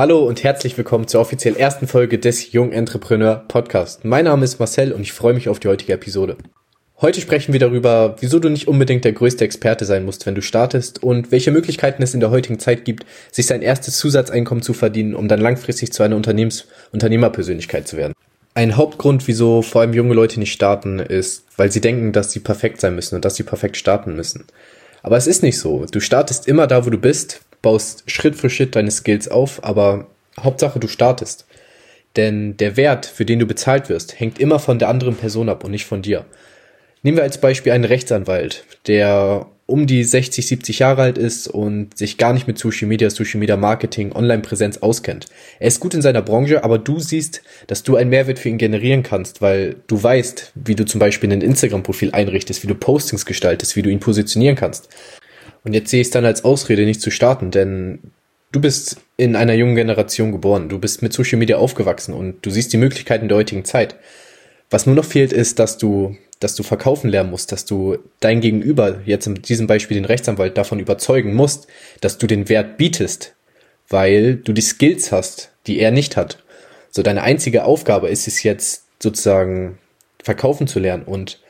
Hallo und herzlich willkommen zur offiziell ersten Folge des Jung Entrepreneur Podcast. Mein Name ist Marcel und ich freue mich auf die heutige Episode. Heute sprechen wir darüber, wieso du nicht unbedingt der größte Experte sein musst, wenn du startest und welche Möglichkeiten es in der heutigen Zeit gibt, sich sein erstes Zusatzeinkommen zu verdienen, um dann langfristig zu einer Unternehmens Unternehmerpersönlichkeit zu werden. Ein Hauptgrund, wieso vor allem junge Leute nicht starten, ist, weil sie denken, dass sie perfekt sein müssen und dass sie perfekt starten müssen. Aber es ist nicht so. Du startest immer da, wo du bist, baust Schritt für Schritt deine Skills auf, aber Hauptsache du startest. Denn der Wert, für den du bezahlt wirst, hängt immer von der anderen Person ab und nicht von dir. Nehmen wir als Beispiel einen Rechtsanwalt, der um die 60, 70 Jahre alt ist und sich gar nicht mit Social Media, Social Media Marketing, Online-Präsenz auskennt. Er ist gut in seiner Branche, aber du siehst, dass du einen Mehrwert für ihn generieren kannst, weil du weißt, wie du zum Beispiel ein Instagram-Profil einrichtest, wie du Postings gestaltest, wie du ihn positionieren kannst. Und jetzt sehe ich es dann als Ausrede, nicht zu starten, denn du bist in einer jungen Generation geboren, du bist mit Social Media aufgewachsen und du siehst die Möglichkeiten der heutigen Zeit. Was nur noch fehlt, ist, dass du, dass du verkaufen lernen musst, dass du dein Gegenüber, jetzt in diesem Beispiel den Rechtsanwalt, davon überzeugen musst, dass du den Wert bietest, weil du die Skills hast, die er nicht hat. So deine einzige Aufgabe ist es jetzt sozusagen verkaufen zu lernen und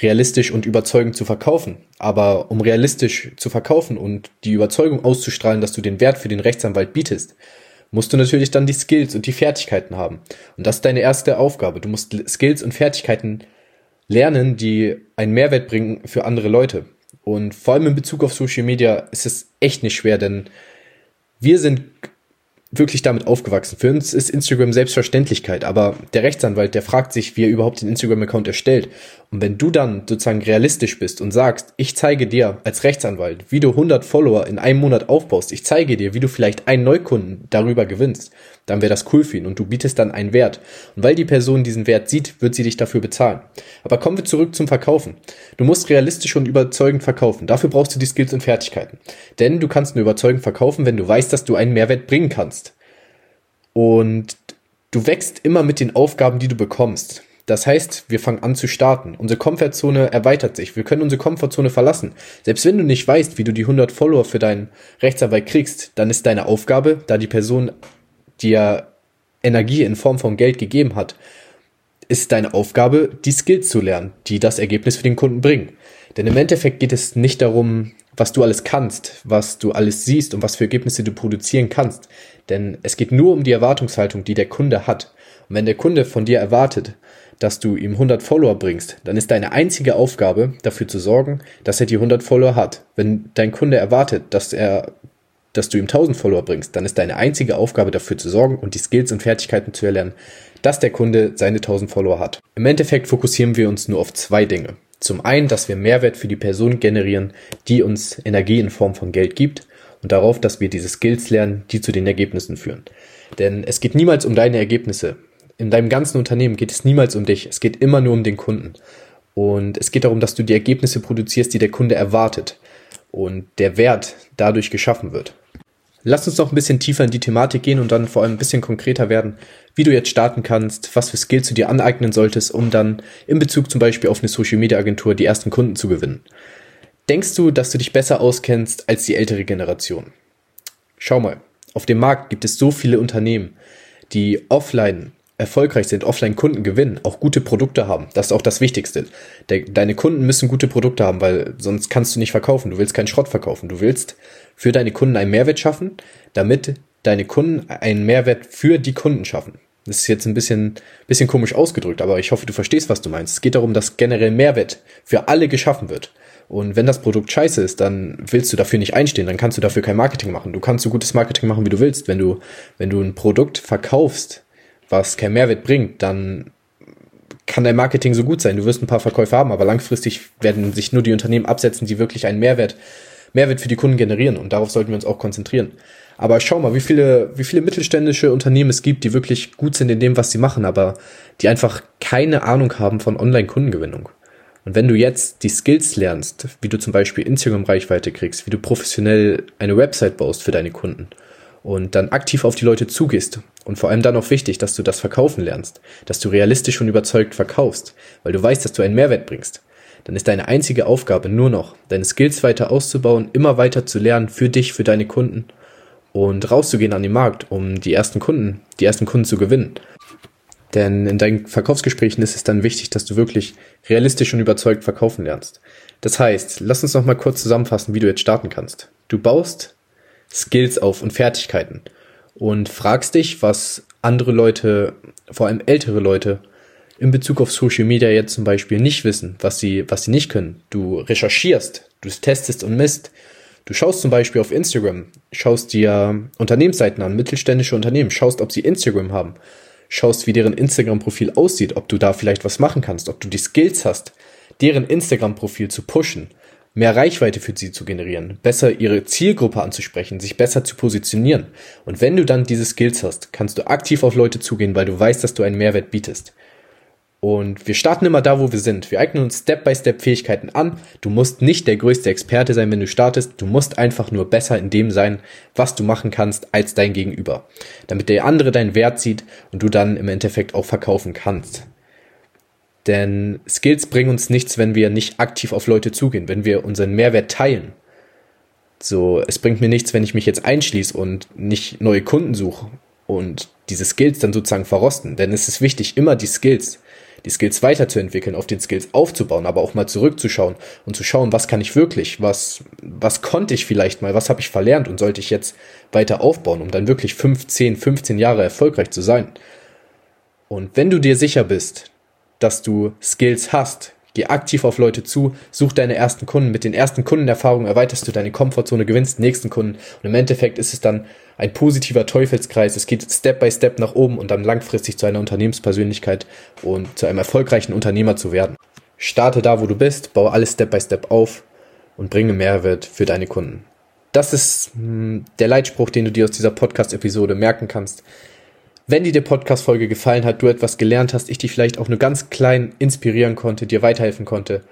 realistisch und überzeugend zu verkaufen. Aber um realistisch zu verkaufen und die Überzeugung auszustrahlen, dass du den Wert für den Rechtsanwalt bietest, musst du natürlich dann die Skills und die Fertigkeiten haben. Und das ist deine erste Aufgabe. Du musst Skills und Fertigkeiten lernen, die einen Mehrwert bringen für andere Leute. Und vor allem in Bezug auf Social Media ist es echt nicht schwer, denn wir sind wirklich damit aufgewachsen. Für uns ist Instagram Selbstverständlichkeit, aber der Rechtsanwalt, der fragt sich, wie er überhaupt den Instagram-Account erstellt. Und wenn du dann sozusagen realistisch bist und sagst, ich zeige dir als Rechtsanwalt, wie du 100 Follower in einem Monat aufbaust, ich zeige dir, wie du vielleicht einen Neukunden darüber gewinnst, dann wäre das cool für ihn und du bietest dann einen Wert. Und weil die Person diesen Wert sieht, wird sie dich dafür bezahlen. Aber kommen wir zurück zum Verkaufen. Du musst realistisch und überzeugend verkaufen. Dafür brauchst du die Skills und Fertigkeiten. Denn du kannst nur überzeugend verkaufen, wenn du weißt, dass du einen Mehrwert bringen kannst. Und du wächst immer mit den Aufgaben, die du bekommst. Das heißt, wir fangen an zu starten. Unsere Komfortzone erweitert sich. Wir können unsere Komfortzone verlassen. Selbst wenn du nicht weißt, wie du die 100 Follower für deinen Rechtsanwalt kriegst, dann ist deine Aufgabe, da die Person dir Energie in Form von Geld gegeben hat, ist deine Aufgabe, die Skills zu lernen, die das Ergebnis für den Kunden bringen. Denn im Endeffekt geht es nicht darum, was du alles kannst, was du alles siehst und was für Ergebnisse du produzieren kannst. Denn es geht nur um die Erwartungshaltung, die der Kunde hat. Und wenn der Kunde von dir erwartet, dass du ihm 100 Follower bringst, dann ist deine einzige Aufgabe, dafür zu sorgen, dass er die 100 Follower hat. Wenn dein Kunde erwartet, dass er dass du ihm 1000 Follower bringst, dann ist deine einzige Aufgabe dafür zu sorgen und die Skills und Fertigkeiten zu erlernen, dass der Kunde seine 1000 Follower hat. Im Endeffekt fokussieren wir uns nur auf zwei Dinge. Zum einen, dass wir Mehrwert für die Person generieren, die uns Energie in Form von Geld gibt und darauf, dass wir diese Skills lernen, die zu den Ergebnissen führen. Denn es geht niemals um deine Ergebnisse. In deinem ganzen Unternehmen geht es niemals um dich. Es geht immer nur um den Kunden. Und es geht darum, dass du die Ergebnisse produzierst, die der Kunde erwartet und der Wert dadurch geschaffen wird. Lass uns noch ein bisschen tiefer in die Thematik gehen und dann vor allem ein bisschen konkreter werden, wie du jetzt starten kannst, was für Skills du dir aneignen solltest, um dann in Bezug zum Beispiel auf eine Social Media Agentur die ersten Kunden zu gewinnen. Denkst du, dass du dich besser auskennst als die ältere Generation? Schau mal, auf dem Markt gibt es so viele Unternehmen, die offline erfolgreich sind, offline Kunden gewinnen, auch gute Produkte haben. Das ist auch das Wichtigste. De deine Kunden müssen gute Produkte haben, weil sonst kannst du nicht verkaufen. Du willst keinen Schrott verkaufen. Du willst für deine Kunden einen Mehrwert schaffen, damit deine Kunden einen Mehrwert für die Kunden schaffen. Das ist jetzt ein bisschen, bisschen komisch ausgedrückt, aber ich hoffe, du verstehst, was du meinst. Es geht darum, dass generell Mehrwert für alle geschaffen wird. Und wenn das Produkt scheiße ist, dann willst du dafür nicht einstehen, dann kannst du dafür kein Marketing machen. Du kannst so gutes Marketing machen, wie du willst. Wenn du, wenn du ein Produkt verkaufst, was kein Mehrwert bringt, dann kann dein Marketing so gut sein. Du wirst ein paar Verkäufe haben, aber langfristig werden sich nur die Unternehmen absetzen, die wirklich einen Mehrwert, Mehrwert für die Kunden generieren. Und darauf sollten wir uns auch konzentrieren. Aber schau mal, wie viele, wie viele mittelständische Unternehmen es gibt, die wirklich gut sind in dem, was sie machen, aber die einfach keine Ahnung haben von Online-Kundengewinnung. Und wenn du jetzt die Skills lernst, wie du zum Beispiel Instagram-Reichweite kriegst, wie du professionell eine Website baust für deine Kunden und dann aktiv auf die Leute zugehst und vor allem dann auch wichtig, dass du das verkaufen lernst, dass du realistisch und überzeugt verkaufst, weil du weißt, dass du einen Mehrwert bringst, dann ist deine einzige Aufgabe nur noch, deine Skills weiter auszubauen, immer weiter zu lernen für dich, für deine Kunden und rauszugehen an den Markt, um die ersten Kunden, die ersten Kunden zu gewinnen. Denn in deinen Verkaufsgesprächen ist es dann wichtig, dass du wirklich realistisch und überzeugt verkaufen lernst. Das heißt, lass uns noch mal kurz zusammenfassen, wie du jetzt starten kannst. Du baust Skills auf und Fertigkeiten und fragst dich, was andere Leute, vor allem ältere Leute, in Bezug auf Social Media jetzt zum Beispiel nicht wissen, was sie, was sie nicht können. Du recherchierst, du testest und misst. Du schaust zum Beispiel auf Instagram, schaust dir Unternehmensseiten an, mittelständische Unternehmen, schaust, ob sie Instagram haben, schaust, wie deren Instagram-Profil aussieht, ob du da vielleicht was machen kannst, ob du die Skills hast, deren Instagram-Profil zu pushen, mehr Reichweite für sie zu generieren, besser ihre Zielgruppe anzusprechen, sich besser zu positionieren. Und wenn du dann diese Skills hast, kannst du aktiv auf Leute zugehen, weil du weißt, dass du einen Mehrwert bietest. Und wir starten immer da, wo wir sind. Wir eignen uns Step by Step Fähigkeiten an. Du musst nicht der größte Experte sein, wenn du startest. Du musst einfach nur besser in dem sein, was du machen kannst, als dein Gegenüber. Damit der andere deinen Wert sieht und du dann im Endeffekt auch verkaufen kannst. Denn Skills bringen uns nichts, wenn wir nicht aktiv auf Leute zugehen, wenn wir unseren Mehrwert teilen. So, es bringt mir nichts, wenn ich mich jetzt einschließe und nicht neue Kunden suche und diese Skills dann sozusagen verrosten. Denn es ist wichtig, immer die Skills die Skills weiterzuentwickeln, auf den Skills aufzubauen, aber auch mal zurückzuschauen und zu schauen, was kann ich wirklich, was, was konnte ich vielleicht mal, was habe ich verlernt und sollte ich jetzt weiter aufbauen, um dann wirklich 15, 15 Jahre erfolgreich zu sein. Und wenn du dir sicher bist, dass du Skills hast, Geh aktiv auf Leute zu, such deine ersten Kunden. Mit den ersten Kundenerfahrungen erweiterst du deine Komfortzone, gewinnst nächsten Kunden. Und im Endeffekt ist es dann ein positiver Teufelskreis. Es geht Step by Step nach oben und dann langfristig zu einer Unternehmenspersönlichkeit und zu einem erfolgreichen Unternehmer zu werden. Starte da, wo du bist, baue alles Step by Step auf und bringe Mehrwert für deine Kunden. Das ist hm, der Leitspruch, den du dir aus dieser Podcast-Episode merken kannst. Wenn dir die Podcast-Folge gefallen hat, du etwas gelernt hast, ich dich vielleicht auch nur ganz klein inspirieren konnte, dir weiterhelfen konnte,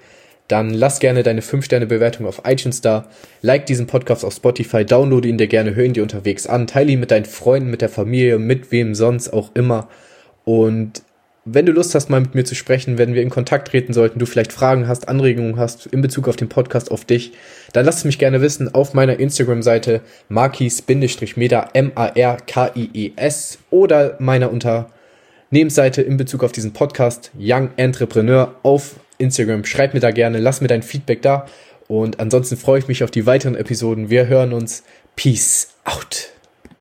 dann lass gerne deine 5-Sterne-Bewertung auf iTunes da, like diesen Podcast auf Spotify, downloade ihn dir gerne, hör ihn dir unterwegs an, teile ihn mit deinen Freunden, mit der Familie, mit wem sonst auch immer. Und wenn du Lust hast, mal mit mir zu sprechen, wenn wir in Kontakt treten sollten, du vielleicht Fragen hast, Anregungen hast in Bezug auf den Podcast, auf dich, dann lass es mich gerne wissen auf meiner Instagram-Seite markis-meda, M-A-R-K-I-E-S oder meiner Unternehmensseite in Bezug auf diesen Podcast Young Entrepreneur auf Instagram. Schreib mir da gerne, lass mir dein Feedback da und ansonsten freue ich mich auf die weiteren Episoden. Wir hören uns. Peace out.